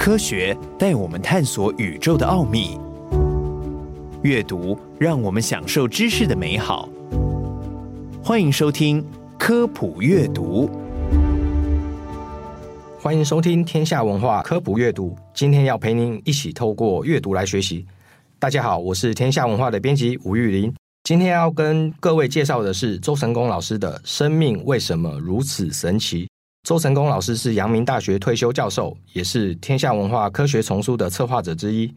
科学带我们探索宇宙的奥秘，阅读让我们享受知识的美好。欢迎收听科普阅读。欢迎收听天下文化科普阅读。今天要陪您一起透过阅读来学习。大家好，我是天下文化的编辑吴玉林。今天要跟各位介绍的是周成功老师的《生命为什么如此神奇》。周成功老师是阳明大学退休教授，也是天下文化科学丛书的策划者之一。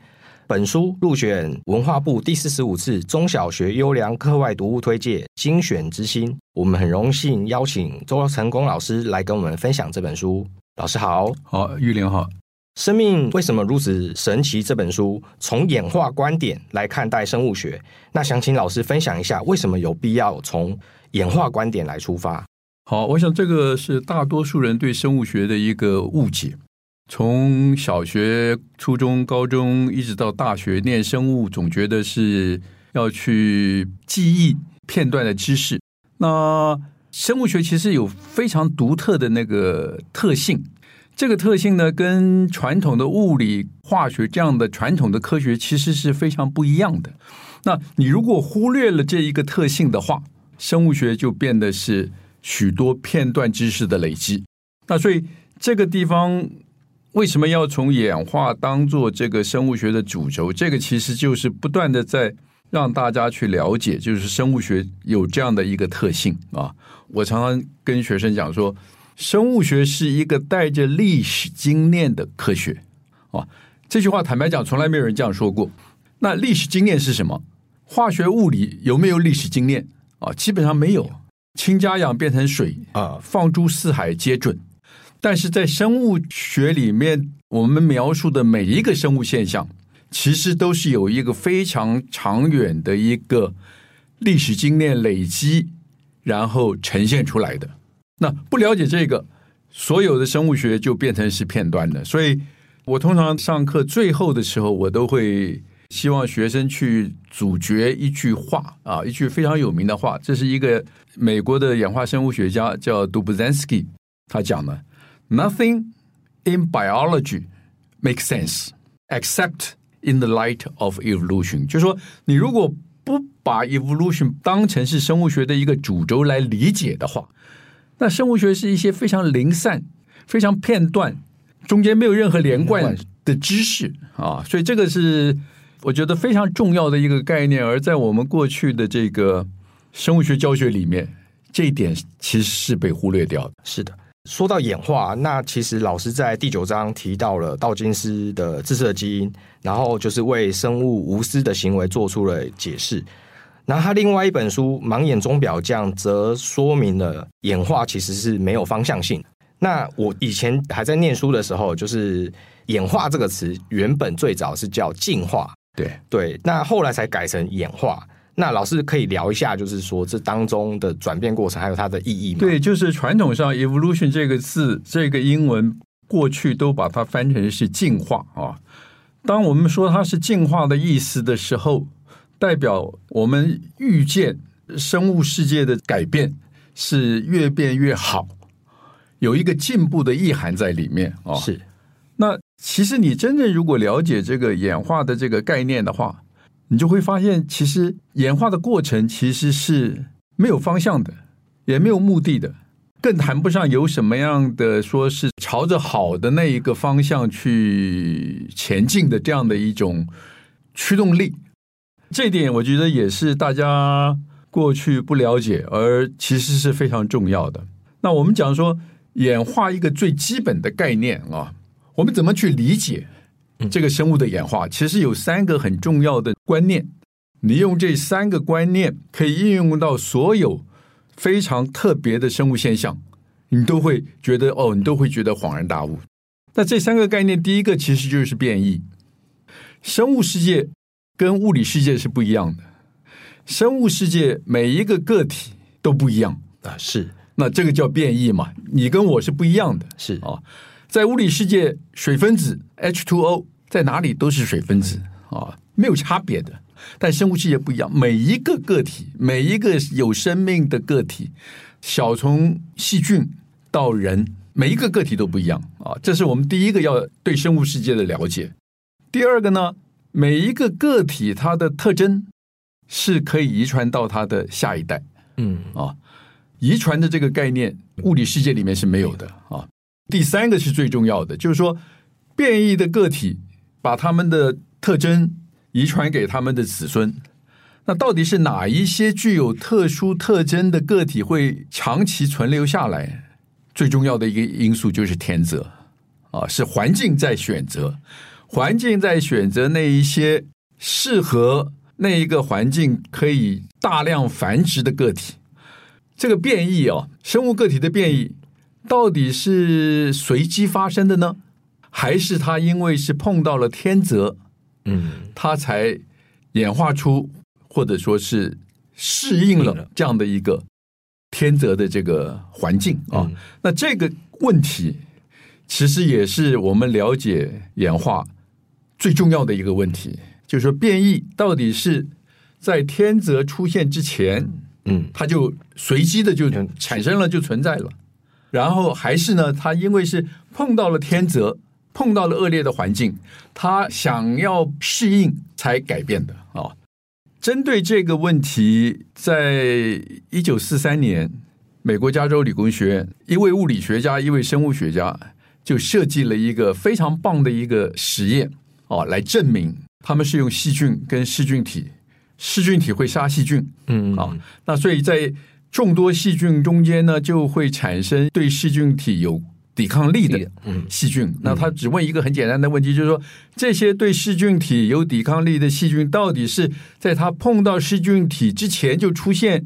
本书入选文化部第四十五次中小学优良课外读物推介精选之星。我们很荣幸邀请周成功老师来跟我们分享这本书。老师好，好，玉玲好。生命为什么如此神奇？这本书从演化观点来看待生物学，那想请老师分享一下，为什么有必要从演化观点来出发？好，我想这个是大多数人对生物学的一个误解。从小学、初中、高中一直到大学念生物，总觉得是要去记忆片段的知识。那生物学其实有非常独特的那个特性，这个特性呢，跟传统的物理、化学这样的传统的科学其实是非常不一样的。那你如果忽略了这一个特性的话，生物学就变得是许多片段知识的累积。那所以这个地方为什么要从演化当做这个生物学的主轴？这个其实就是不断的在让大家去了解，就是生物学有这样的一个特性啊。我常常跟学生讲说，生物学是一个带着历史经验的科学啊。这句话坦白讲，从来没有人这样说过。那历史经验是什么？化学、物理有没有历史经验啊？基本上没有。氢加氧变成水啊，放诸四海皆准。但是在生物学里面，我们描述的每一个生物现象，其实都是有一个非常长远的一个历史经验累积。然后呈现出来的。那不了解这个，所有的生物学就变成是片段的。所以我通常上课最后的时候，我都会希望学生去咀嚼一句话啊，一句非常有名的话。这是一个美国的演化生物学家叫杜布赞斯基，他讲的：“Nothing in biology makes sense except in the light of evolution。”就是说，你如果不把 evolution 当成是生物学的一个主轴来理解的话，那生物学是一些非常零散、非常片段，中间没有任何连贯的知识啊，所以这个是我觉得非常重要的一个概念。而在我们过去的这个生物学教学里面，这一点其实是被忽略掉的。是的。说到演化，那其实老师在第九章提到了道金斯的自设基因，然后就是为生物无私的行为做出了解释。然后他另外一本书《盲眼钟表匠》则说明了演化其实是没有方向性。那我以前还在念书的时候，就是演化这个词原本最早是叫进化，对对，那后来才改成演化。那老师可以聊一下，就是说这当中的转变过程，还有它的意义吗？对，就是传统上 “evolution” 这个字，这个英文过去都把它翻成是进化啊。当我们说它是进化的意思的时候，代表我们预见生物世界的改变是越变越好，有一个进步的意涵在里面啊。是。那其实你真正如果了解这个演化的这个概念的话，你就会发现，其实演化的过程其实是没有方向的，也没有目的的，更谈不上有什么样的说是朝着好的那一个方向去前进的这样的一种驱动力。这点我觉得也是大家过去不了解，而其实是非常重要的。那我们讲说演化一个最基本的概念啊，我们怎么去理解？这个生物的演化其实有三个很重要的观念，你用这三个观念可以应用到所有非常特别的生物现象，你都会觉得哦，你都会觉得恍然大悟。那这三个概念，第一个其实就是变异。生物世界跟物理世界是不一样的。生物世界每一个个体都不一样啊，是。那这个叫变异嘛？你跟我是不一样的，是啊。在物理世界，水分子 H2O 在哪里都是水分子啊，没有差别的。但生物世界不一样，每一个个体，每一个有生命的个体，小从细菌到人，每一个个体都不一样啊。这是我们第一个要对生物世界的了解。第二个呢，每一个个体它的特征是可以遗传到它的下一代。嗯啊，遗传的这个概念，物理世界里面是没有的啊。第三个是最重要的，就是说变异的个体把他们的特征遗传给他们的子孙。那到底是哪一些具有特殊特征的个体会长期存留下来？最重要的一个因素就是天择啊，是环境在选择，环境在选择那一些适合那一个环境可以大量繁殖的个体。这个变异啊，生物个体的变异。到底是随机发生的呢，还是它因为是碰到了天择，嗯，它才演化出或者说是适应了这样的一个天择的这个环境啊？那这个问题其实也是我们了解演化最重要的一个问题，就是说变异到底是在天择出现之前，嗯，它就随机的就产生了，就存在了。然后还是呢，他因为是碰到了天择，碰到了恶劣的环境，他想要适应才改变的啊。针对这个问题，在一九四三年，美国加州理工学院一位物理学家、一位生物学家就设计了一个非常棒的一个实验啊，来证明他们是用细菌跟噬菌体，噬菌体会杀细菌，嗯啊，那所以在。众多细菌中间呢，就会产生对细菌体有抵抗力的细菌。嗯、那他只问一个很简单的问题，就是说，这些对细菌体有抵抗力的细菌，到底是在它碰到细菌体之前就出现，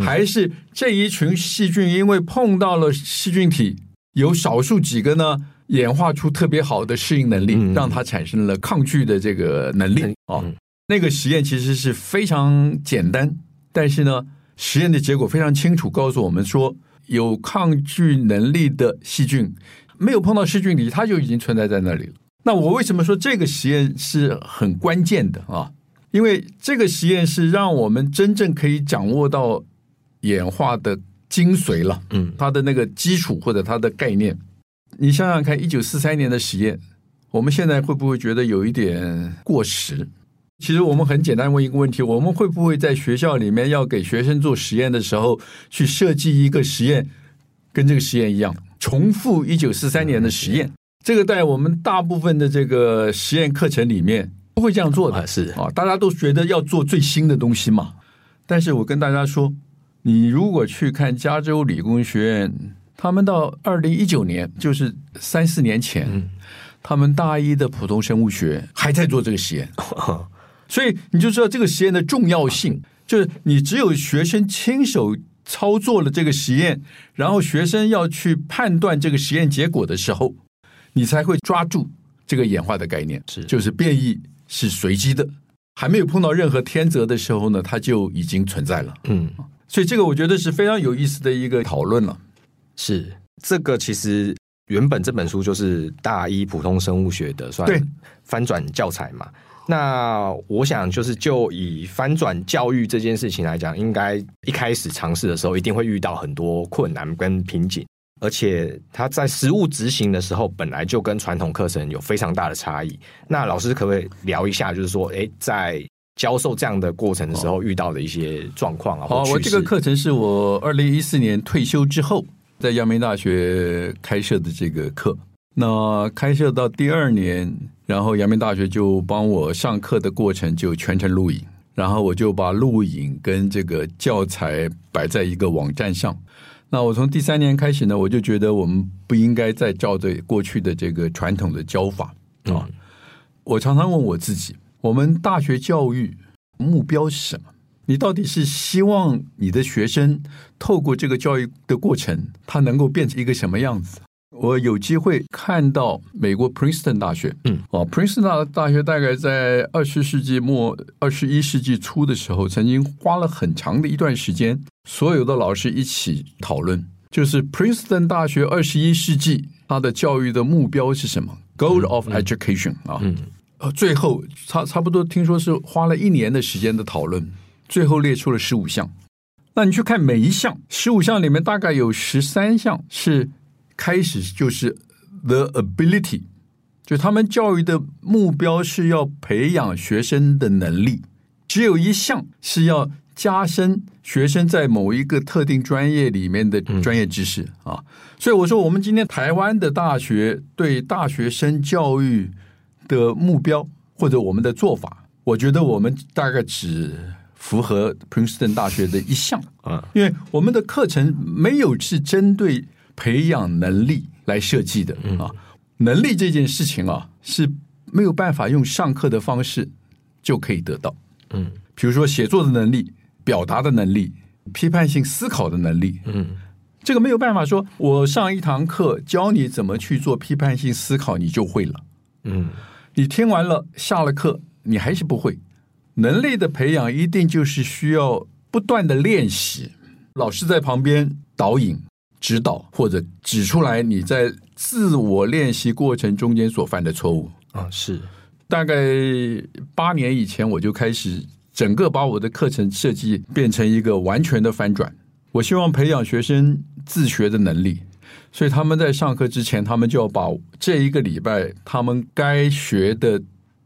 还是这一群细菌因为碰到了细菌体，有少数几个呢演化出特别好的适应能力，让它产生了抗拒的这个能力啊？那个实验其实是非常简单，但是呢。实验的结果非常清楚，告诉我们说，有抗拒能力的细菌没有碰到细菌里，它就已经存在在那里了。那我为什么说这个实验是很关键的啊？因为这个实验是让我们真正可以掌握到演化的精髓了。嗯，它的那个基础或者它的概念，你想想看，一九四三年的实验，我们现在会不会觉得有一点过时？其实我们很简单问一个问题：我们会不会在学校里面要给学生做实验的时候，去设计一个实验，跟这个实验一样，重复一九四三年的实验？这个在我们大部分的这个实验课程里面不会这样做的，是啊，大家都觉得要做最新的东西嘛。但是我跟大家说，你如果去看加州理工学院，他们到二零一九年，就是三四年前，他们大一的普通生物学还在做这个实验。所以你就知道这个实验的重要性，就是你只有学生亲手操作了这个实验，然后学生要去判断这个实验结果的时候，你才会抓住这个演化的概念，是就是变异是随机的，还没有碰到任何天择的时候呢，它就已经存在了。嗯，所以这个我觉得是非常有意思的一个讨论了。是这个其实原本这本书就是大一普通生物学的，算翻转教材嘛。那我想，就是就以翻转教育这件事情来讲，应该一开始尝试的时候，一定会遇到很多困难跟瓶颈，而且他在实物执行的时候，本来就跟传统课程有非常大的差异。那老师可不可以聊一下，就是说，哎，在教授这样的过程的时候，遇到的一些状况啊？好，我这个课程是我二零一四年退休之后，在阳明大学开设的这个课。那开设到第二年，然后阳明大学就帮我上课的过程就全程录影，然后我就把录影跟这个教材摆在一个网站上。那我从第三年开始呢，我就觉得我们不应该再照着过去的这个传统的教法啊。我常常问我自己：我们大学教育目标是什么？你到底是希望你的学生透过这个教育的过程，他能够变成一个什么样子？我有机会看到美国 Princeton 大学，嗯，哦，Princeton 大学大概在二十世纪末、二十一世纪初的时候，曾经花了很长的一段时间，所有的老师一起讨论，就是 Princeton 大学二十一世纪它的教育的目标是什么？Goal of education 啊，嗯，呃，最后差差不多听说是花了一年的时间的讨论，最后列出了十五项。那你去看每一项，十五项里面大概有十三项是。开始就是 the ability，就他们教育的目标是要培养学生的能力，只有一项是要加深学生在某一个特定专业里面的专业知识啊。所以我说，我们今天台湾的大学对大学生教育的目标或者我们的做法，我觉得我们大概只符合 Princeton 大学的一项啊，因为我们的课程没有是针对。培养能力来设计的啊，能力这件事情啊是没有办法用上课的方式就可以得到。嗯，比如说写作的能力、表达的能力、批判性思考的能力。嗯，这个没有办法说，我上一堂课教你怎么去做批判性思考，你就会了。嗯，你听完了，下了课你还是不会。能力的培养一定就是需要不断的练习，老师在旁边导引。指导或者指出来你在自我练习过程中间所犯的错误啊，是大概八年以前我就开始整个把我的课程设计变成一个完全的翻转。我希望培养学生自学的能力，所以他们在上课之前，他们就要把这一个礼拜他们该学的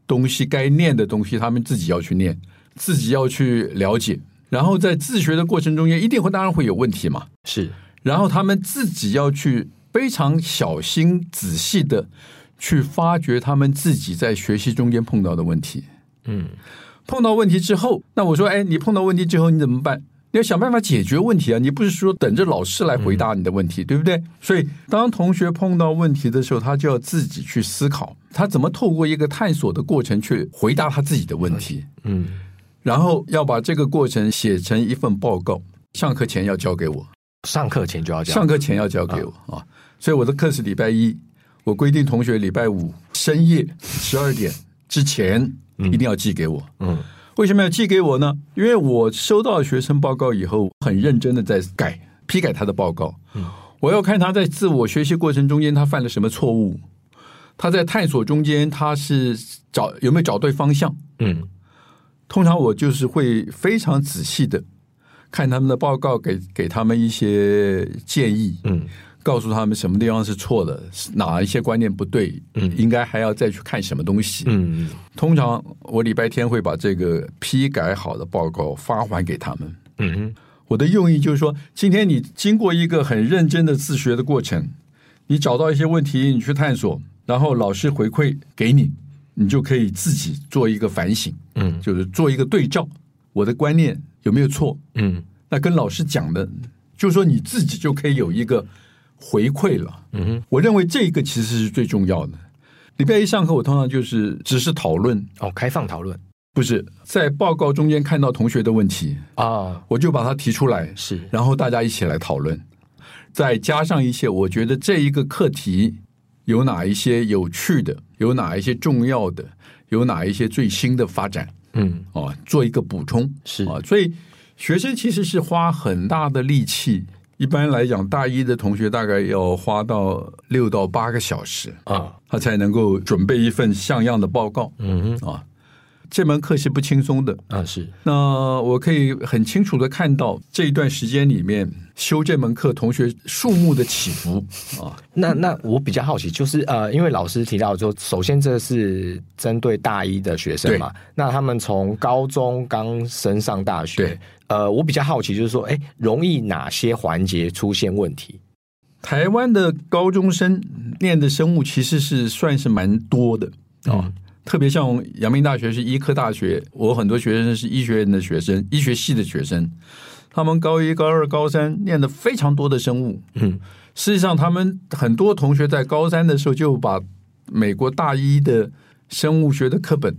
东西、该念的东西，他们自己要去念，自己要去了解。然后在自学的过程中间，一定会当然会有问题嘛，是。然后他们自己要去非常小心仔细的去发掘他们自己在学习中间碰到的问题。嗯，碰到问题之后，那我说，哎，你碰到问题之后你怎么办？你要想办法解决问题啊！你不是说等着老师来回答你的问题，对不对？所以当同学碰到问题的时候，他就要自己去思考，他怎么透过一个探索的过程去回答他自己的问题。嗯，然后要把这个过程写成一份报告，上课前要交给我。上课前就要交，上课前要交给我啊！所以我的课是礼拜一，我规定同学礼拜五深夜十二点之前一定要寄给我。嗯，为什么要寄给我呢？因为我收到学生报告以后，很认真的在改批改他的报告。嗯，我要看他在自我学习过程中间他犯了什么错误，他在探索中间他是找有没有找对方向。嗯，通常我就是会非常仔细的。看他们的报告，给给他们一些建议，嗯，告诉他们什么地方是错的，哪一些观念不对，嗯，应该还要再去看什么东西，嗯，通常我礼拜天会把这个批改好的报告发还给他们，嗯，我的用意就是说，今天你经过一个很认真的自学的过程，你找到一些问题，你去探索，然后老师回馈给你，你就可以自己做一个反省，嗯，就是做一个对照，我的观念。有没有错？嗯，那跟老师讲的，就是说你自己就可以有一个回馈了。嗯哼，我认为这个其实是最重要的。礼拜一上课，我通常就是只是讨论哦，开放讨论，不是在报告中间看到同学的问题啊，哦，我就把它提出来，是，然后大家一起来讨论，再加上一些我觉得这一个课题有哪一些有趣的，有哪一些重要的，有哪一些最新的发展。嗯，哦，做一个补充是啊，所以学生其实是花很大的力气。一般来讲，大一的同学大概要花到六到八个小时啊，他才能够准备一份像样的报告。嗯哼啊。这门课是不轻松的啊，是。那我可以很清楚的看到这一段时间里面修这门课同学数目的起伏啊。那那我比较好奇，就是呃，因为老师提到说，首先这是针对大一的学生嘛，那他们从高中刚升上大学，对，呃，我比较好奇就是说，哎，容易哪些环节出现问题？台湾的高中生念的生物其实是算是蛮多的啊。嗯特别像阳明大学是医科大学，我很多学生是医学院的学生，医学系的学生，他们高一、高二、高三念的非常多的生物。嗯，实际上他们很多同学在高三的时候就把美国大一的生物学的课本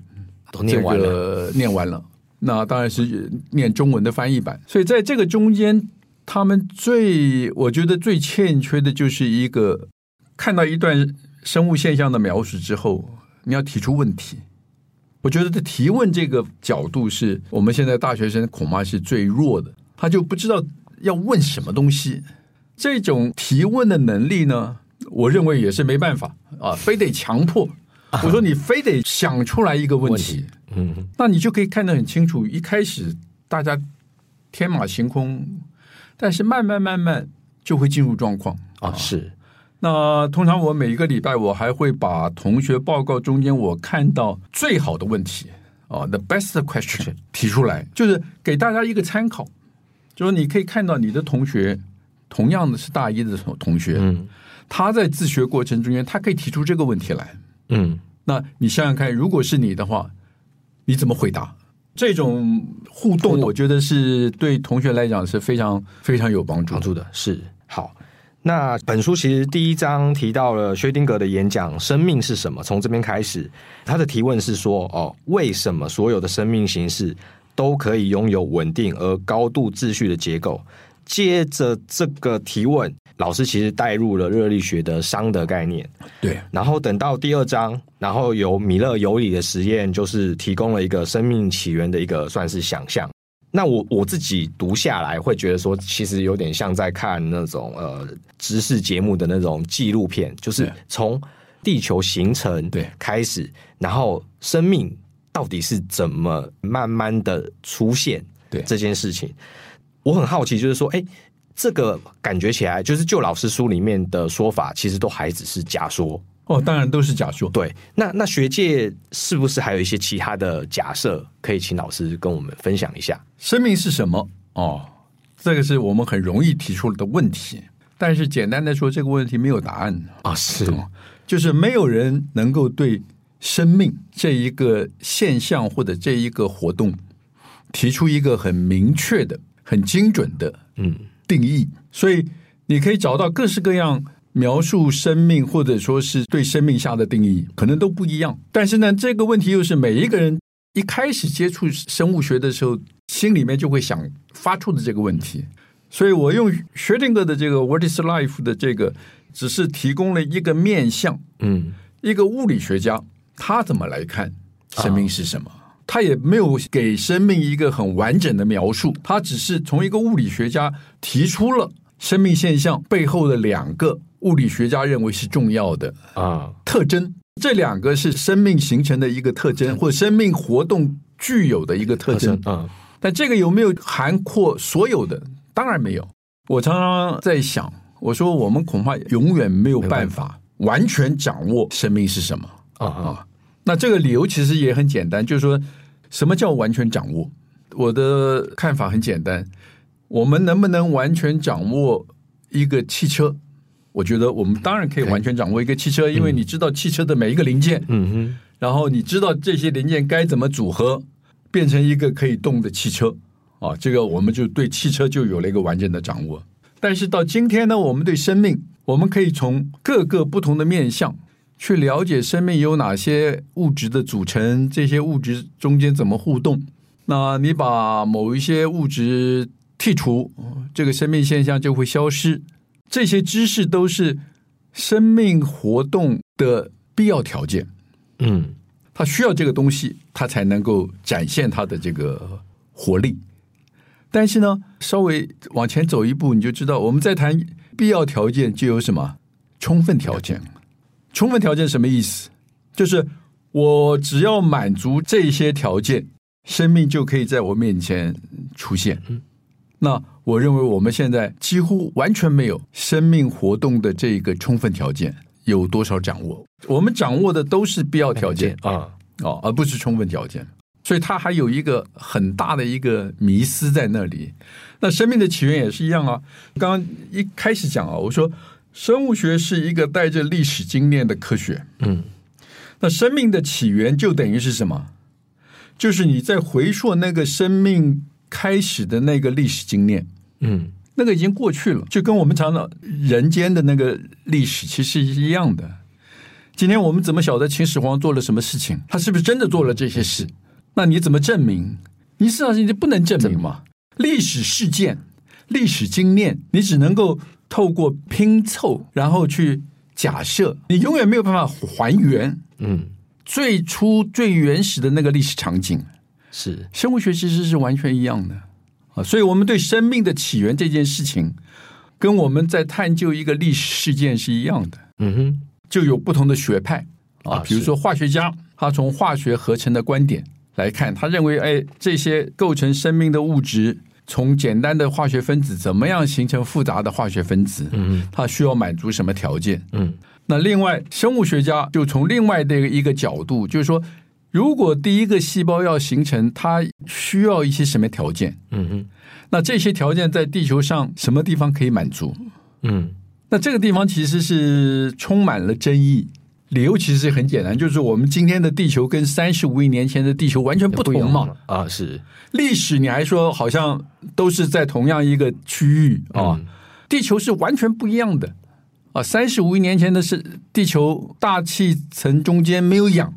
都念完了，念完了。那当然是念中文的翻译版。所以在这个中间，他们最我觉得最欠缺的就是一个看到一段生物现象的描述之后，你要提出问题。我觉得这提问这个角度是我们现在大学生恐怕是最弱的，他就不知道要问什么东西。这种提问的能力呢，我认为也是没办法啊，非得强迫。我说你非得想出来一个问题，嗯，那你就可以看得很清楚。一开始大家天马行空，但是慢慢慢慢就会进入状况啊。是，那通常我每一个礼拜我还会把同学报告中间我看到最好的问题啊，the best question 提出来，就是给大家一个参考，就是你可以看到你的同学。同样的是大一的同学，嗯，他在自学过程中间，他可以提出这个问题来，嗯，那你想想看，如果是你的话，你怎么回答？这种互动，我觉得是对同学来讲是非常非常有帮助的。是好，那本书其实第一章提到了薛丁格的演讲《生命是什么》，从这边开始，他的提问是说：哦，为什么所有的生命形式都可以拥有稳定而高度秩序的结构？接着这个提问，老师其实带入了热力学的熵的概念。对，然后等到第二章，然后由米勒尤里的实验，就是提供了一个生命起源的一个算是想象。那我我自己读下来会觉得说，其实有点像在看那种呃知识节目的那种纪录片，就是从地球形成对。开始，然后生命到底是怎么慢慢的出现对这件事情。我很好奇，就是说，哎，这个感觉起来，就是就老师书里面的说法，其实都还只是假说哦，当然都是假说。对，那那学界是不是还有一些其他的假设，可以请老师跟我们分享一下？生命是什么？哦，这个是我们很容易提出的问题，但是简单的说，这个问题没有答案啊，是，就是没有人能够对生命这一个现象或者这一个活动提出一个很明确的。很精准的嗯定义，嗯，所以你可以找到各式各样描述生命或者说是对生命下的定义，可能都不一样。但是呢，这个问题又是每一个人一开始接触生物学的时候，心里面就会想发出的这个问题。所以我用薛定谔的这个 “What is life” 的这个，只是提供了一个面向，嗯，一个物理学家他怎么来看生命是什么。啊他也没有给生命一个很完整的描述，他只是从一个物理学家提出了生命现象背后的两个物理学家认为是重要的啊特征，这两个是生命形成的一个特征，或生命活动具有的一个特征啊。但这个有没有涵括所有的？当然没有。我常常在想，我说我们恐怕永远没有办法完全掌握生命是什么啊啊。那这个理由其实也很简单，就是说，什么叫完全掌握？我的看法很简单，我们能不能完全掌握一个汽车？我觉得我们当然可以完全掌握一个汽车，因为你知道汽车的每一个零件，嗯哼，然后你知道这些零件该怎么组合变成一个可以动的汽车啊，这个我们就对汽车就有了一个完整的掌握。但是到今天呢，我们对生命，我们可以从各个不同的面向。去了解生命有哪些物质的组成，这些物质中间怎么互动？那你把某一些物质剔除，这个生命现象就会消失。这些知识都是生命活动的必要条件。嗯，它需要这个东西，它才能够展现它的这个活力。但是呢，稍微往前走一步，你就知道我们在谈必要条件，就有什么充分条件。充分条件什么意思？就是我只要满足这些条件，生命就可以在我面前出现。那我认为我们现在几乎完全没有生命活动的这个充分条件，有多少掌握？我们掌握的都是必要条件啊，哦，而不是充分条件。所以它还有一个很大的一个迷思在那里。那生命的起源也是一样啊。刚刚一开始讲啊，我说。生物学是一个带着历史经验的科学，嗯，那生命的起源就等于是什么？就是你在回溯那个生命开始的那个历史经验，嗯，那个已经过去了，就跟我们常常人间的那个历史其实是一样的。今天我们怎么晓得秦始皇做了什么事情？他是不是真的做了这些事？那你怎么证明？你事实上你不能证明嘛？历史事件、历史经验，你只能够。透过拼凑，然后去假设，你永远没有办法还原，嗯，最初最原始的那个历史场景。是生物学其实是完全一样的啊，所以我们对生命的起源这件事情，跟我们在探究一个历史事件是一样的。嗯哼，就有不同的学派啊，比如说化学家，他从化学合成的观点来看，他认为，哎，这些构成生命的物质，从简单的化学分子怎么样形成复杂的化学分子？嗯，它需要满足什么条件？嗯，那另外生物学家就从另外的一个角度，就是说，如果第一个细胞要形成，它需要一些什么条件？嗯哼，那这些条件在地球上什么地方可以满足？嗯。那这个地方其实是充满了争议，理由其实很简单，就是我们今天的地球跟三十五亿年前的地球完全不同嘛。啊，是历史你还说好像都是在同样一个区域啊，地球是完全不一样的啊。三十五亿年前的是地球大气层中间没有氧，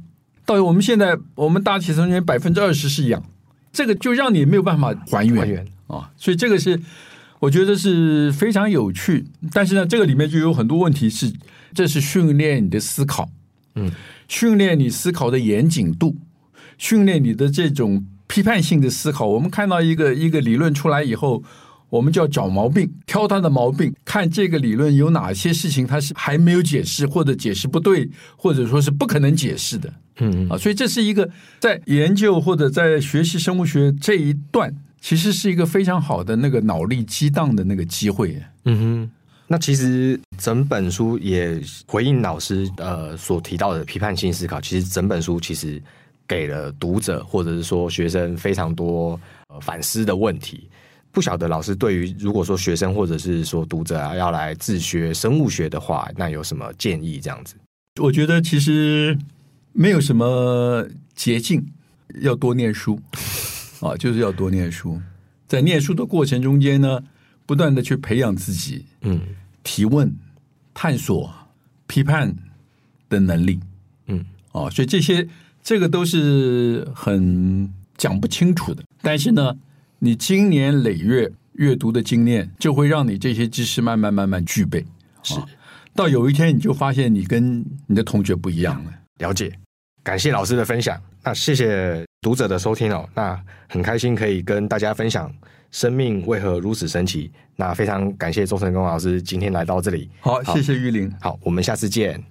到我们现在我们大气层中间百分之二十是氧，这个就让你没有办法还原，还原啊，所以这个是。我觉得是非常有趣，但是呢，这个里面就有很多问题是，这是训练你的思考，嗯，训练你思考的严谨度，训练你的这种批判性的思考。我们看到一个一个理论出来以后，我们就要找毛病，挑它的毛病，看这个理论有哪些事情它是还没有解释，或者解释不对，或者说是不可能解释的，嗯啊，所以这是一个在研究或者在学习生物学这一段。其实是一个非常好的那个脑力激荡的那个机会。嗯哼，那其实整本书也回应老师呃所提到的批判性思考。其实整本书其实给了读者或者是说学生非常多呃反思的问题。不晓得老师对于如果说学生或者是说读者啊要来自学生物学的话，那有什么建议？这样子，我觉得其实没有什么捷径，要多念书。啊，就是要多念书，在念书的过程中间呢，不断的去培养自己，嗯，提问、探索、批判的能力，嗯，啊，所以这些这个都是很讲不清楚的，但是呢，你经年累月阅读的经验，就会让你这些知识慢慢慢慢具备，是，到有一天你就发现你跟你的同学不一样了。了解，感谢老师的分享，那谢谢。读者的收听哦，那很开心可以跟大家分享生命为何如此神奇。那非常感谢周成功老师今天来到这里。好，好谢谢玉林。好，我们下次见。